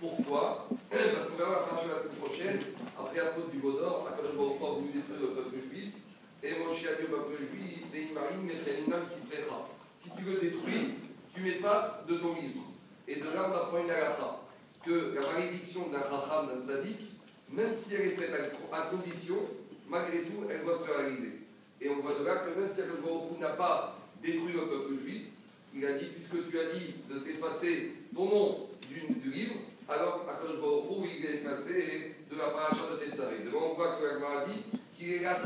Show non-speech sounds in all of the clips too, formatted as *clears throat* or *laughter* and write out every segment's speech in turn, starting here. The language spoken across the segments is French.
Pourquoi *clears throat* Parce qu'on verra la la semaine prochaine, après la faute du Godor, à Kadosh Baruch voulu détruire le peuple juif, et Moshe a dit au peuple juif, si tu veux détruire, tu m'effaces de ton livre. Et de là, on apprend une halakha, que la malédiction d'un racham, d'un sadique, même si elle est faite à, condition, malgré tout, elle doit se réaliser. Et on voit de là que même si Baruch n'a pas détruit le peuple juif, il a dit, puisque tu as dit de t'effacer ton nom alors Akadosh Baruch il est effacé de la paracha de Tetzaveh. De là, on voit que la dit qu'il est la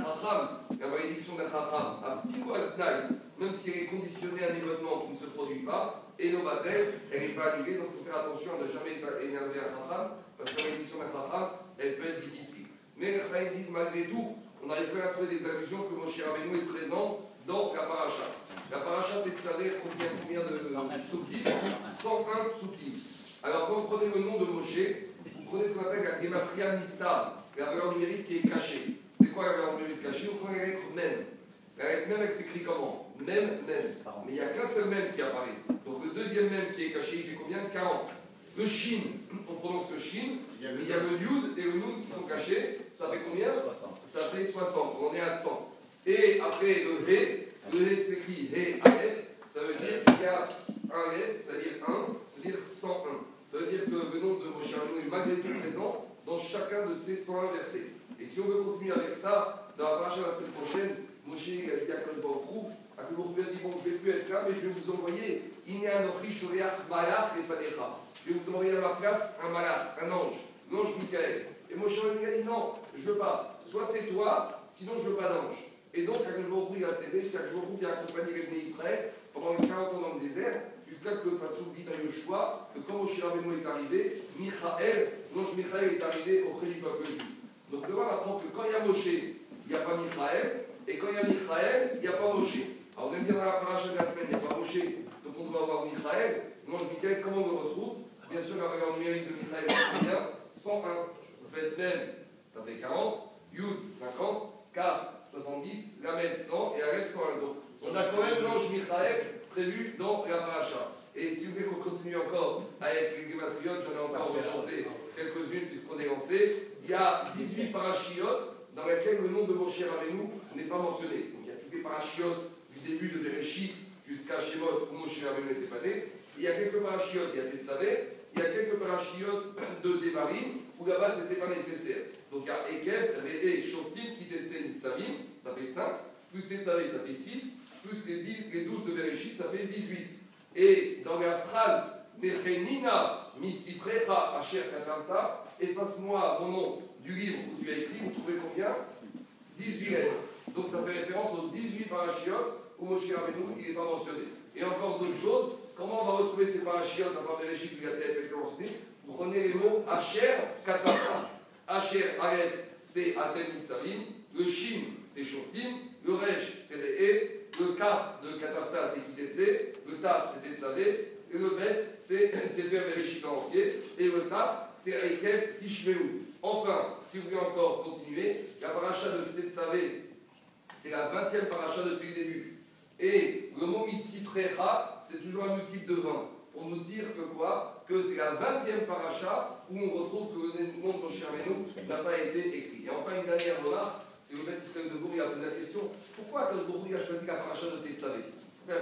la malédiction d'un Chacham, à al même si elle est conditionnée à un événement qui ne se produit pas, et nos baptêmes, elle n'est pas annulée, donc il faut faire attention à ne jamais énerver un Chacham, parce que la malédiction d'un Chacham, elle peut être difficile. Mais les Chacham disent malgré tout, on arrive pas à trouver des allusions que Moshe Rabbeinu est présent dans la paracha. La paracha Tetzaveh contient combien de psukim 101 psukim. Alors quand vous prenez le nom de Moshe, vous prenez ce qu'on appelle la gematria la valeur numérique qui est cachée. C'est quoi la valeur numérique cachée? Vous prenez la lettre même. La lettre même, elle s'écrit comment? Même, même. Mais il n'y a qu'un seul même qui apparaît. Donc le deuxième même qui est caché, il fait combien? 40. Le shin, on prononce le shin, mais il y a le yud et le nun qui sont cachés. Ça fait combien? 60. Ça fait 60. On est à 100. Et après le he, le he s'écrit he alef, ça veut dire qu'il y a un he, c'est-à-dire 1, c'est-à-dire 101. Ça veut dire que le nom de Moshe est malgré tout présent dans chacun de ces 101 versets. Et si on veut continuer avec ça, dans la paracha la semaine prochaine, Moshe a dit à Baruch à a dit Bon, je ne vais plus être là, mais je vais vous envoyer Inéanochi Shoreach Malach et Fadecha. Je vais vous envoyer à ma place un malach, un ange, l'ange Michael. Et Moshe a dit Non, je ne veux pas. Soit c'est toi, sinon je ne veux pas d'ange. Et donc, Akadosh Baruch a cédé, c'est Akadosh Baruch qui a accompagné les Israël pendant 40 ans dans le désert jusqu'à ce que le Passou dit le choix que quand Moshe Rabbeinu est arrivé, Michael, l'ange Michael est arrivé auprès du peuple juif. Donc devant on apprend que quand il y a Moshe, il n'y a pas Michael, et quand il y a Michael, il n'y a pas Moshe. Alors vous allez me dire dans la paracha de la semaine, il n'y a pas Moshe, donc on doit avoir Michael. L'ange Michael, comment on le retrouve? Bien sûr, la valeur numérique de Michael, c'est combien? 101. Vous faites même, ça fait 40, Yud, 50, Kaf, 70, Lamed, 100, et Aleph, 101. Donc on a quand même l'ange Michael prévu dans la paracha. Et si vous voulez qu'on continue encore avec les gématriotes, j'en ai encore recensé quelques-unes puisqu'on est lancé. Il y a 18 parachiotes dans lesquels le nom de Moshe Rabbeinu n'est pas mentionné. Donc il y a tous les parachiotes du début de Bereshit jusqu'à Shemot où Moshe Rabbeinu n'était pas né. Il y a quelques parachiotes, il y a Tetzavé, il y a quelques parachiotes de Devarim où là-bas c'était pas nécessaire. Donc il y a Ekeb, Re'e, Shoftim, Kitetse, Nitzavim, ça fait 5, plus Tetzavé, ça fait 6, plus les, 10, les 12 de Bereshit, ça fait 18. Et dans la phrase Nechenina misifrecha asher katanta, efface-moi mon nom du livre où tu as écrit, vous trouvez combien? 18 lettres. Donc ça fait référence aux 18 parachiotes où Moshe Rabbeinu il n'est pas mentionné. Et encore d'autres choses, comment on va retrouver ces parachiotes à part Bereshit a été mentionné Vous prenez les mots Asher katanta. Asher, Aleph, c'est Atem le Shin, c'est Shoftim, le Resh, c'est les E, kaf de katafta, c'est kitetse, le taf, c'est tetzavé, et le bet, c'est sefer bereshit entier, et le taf, c'est reikel tishmeu. Enfin, si vous voulez encore continuer, la paracha de Tsetsavé, c'est la 20e paracha depuis le début. Et le mot misitrecha, c'est toujours un type de vin. Pour nous dire que quoi? Que c'est la 20e paracha où on retrouve que le nom de Moshe n'a pas été écrit. Et enfin, une dernière remarque si vous mettez Israël de Bourg, il a posé la question pourquoi Akadosh Baruch a choisi la paracha de Tetzavé Pourquoi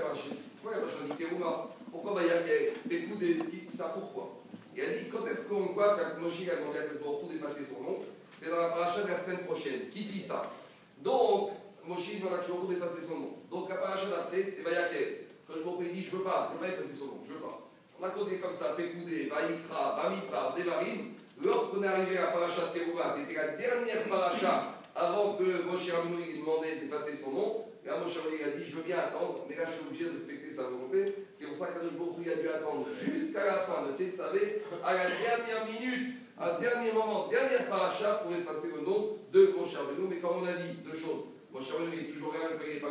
il pas choisi Kérouma Pourquoi bah, il y a des coups de ça Pourquoi? Il a dit quand est-ce qu'on voit que Moshe a demandé à Baruch d'effacer son nom? C'est dans la paracha de la semaine prochaine. Qui dit ça? Donc, Moshe demande à Baruch d'effacer son nom. Donc la paracha d'après, c'est Vayakel. Akadosh Baruch dit je veux pas, je veux pas effacer son nom, je veux pas. On a compté comme ça Pekoudé, Vaïkra, Bamitra, Devarim. Lorsqu'on est arrivé à la paracha de Kérouma, c'était la dernière paracha avant que Moshe Rabbeinu lui demandait d'effacer son nom, là Moshe Rabbeinu a dit Je veux bien attendre, mais là je suis obligé de respecter sa volonté. C'est pour ça qu'Adosh Baruch a dû attendre jusqu'à la fin de Tetzavé, à la dernière minute, à dernier moment, dernière paracha pour effacer le nom de Moshe Rabbeinu. Mais comme on a dit, deux choses. Moshe Rabbeinu est toujours rien quand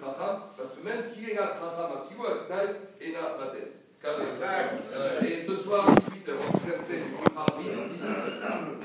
Parce que même qui est la Chacham à Kiwa et la Batel. Et ce soir, 18h, on en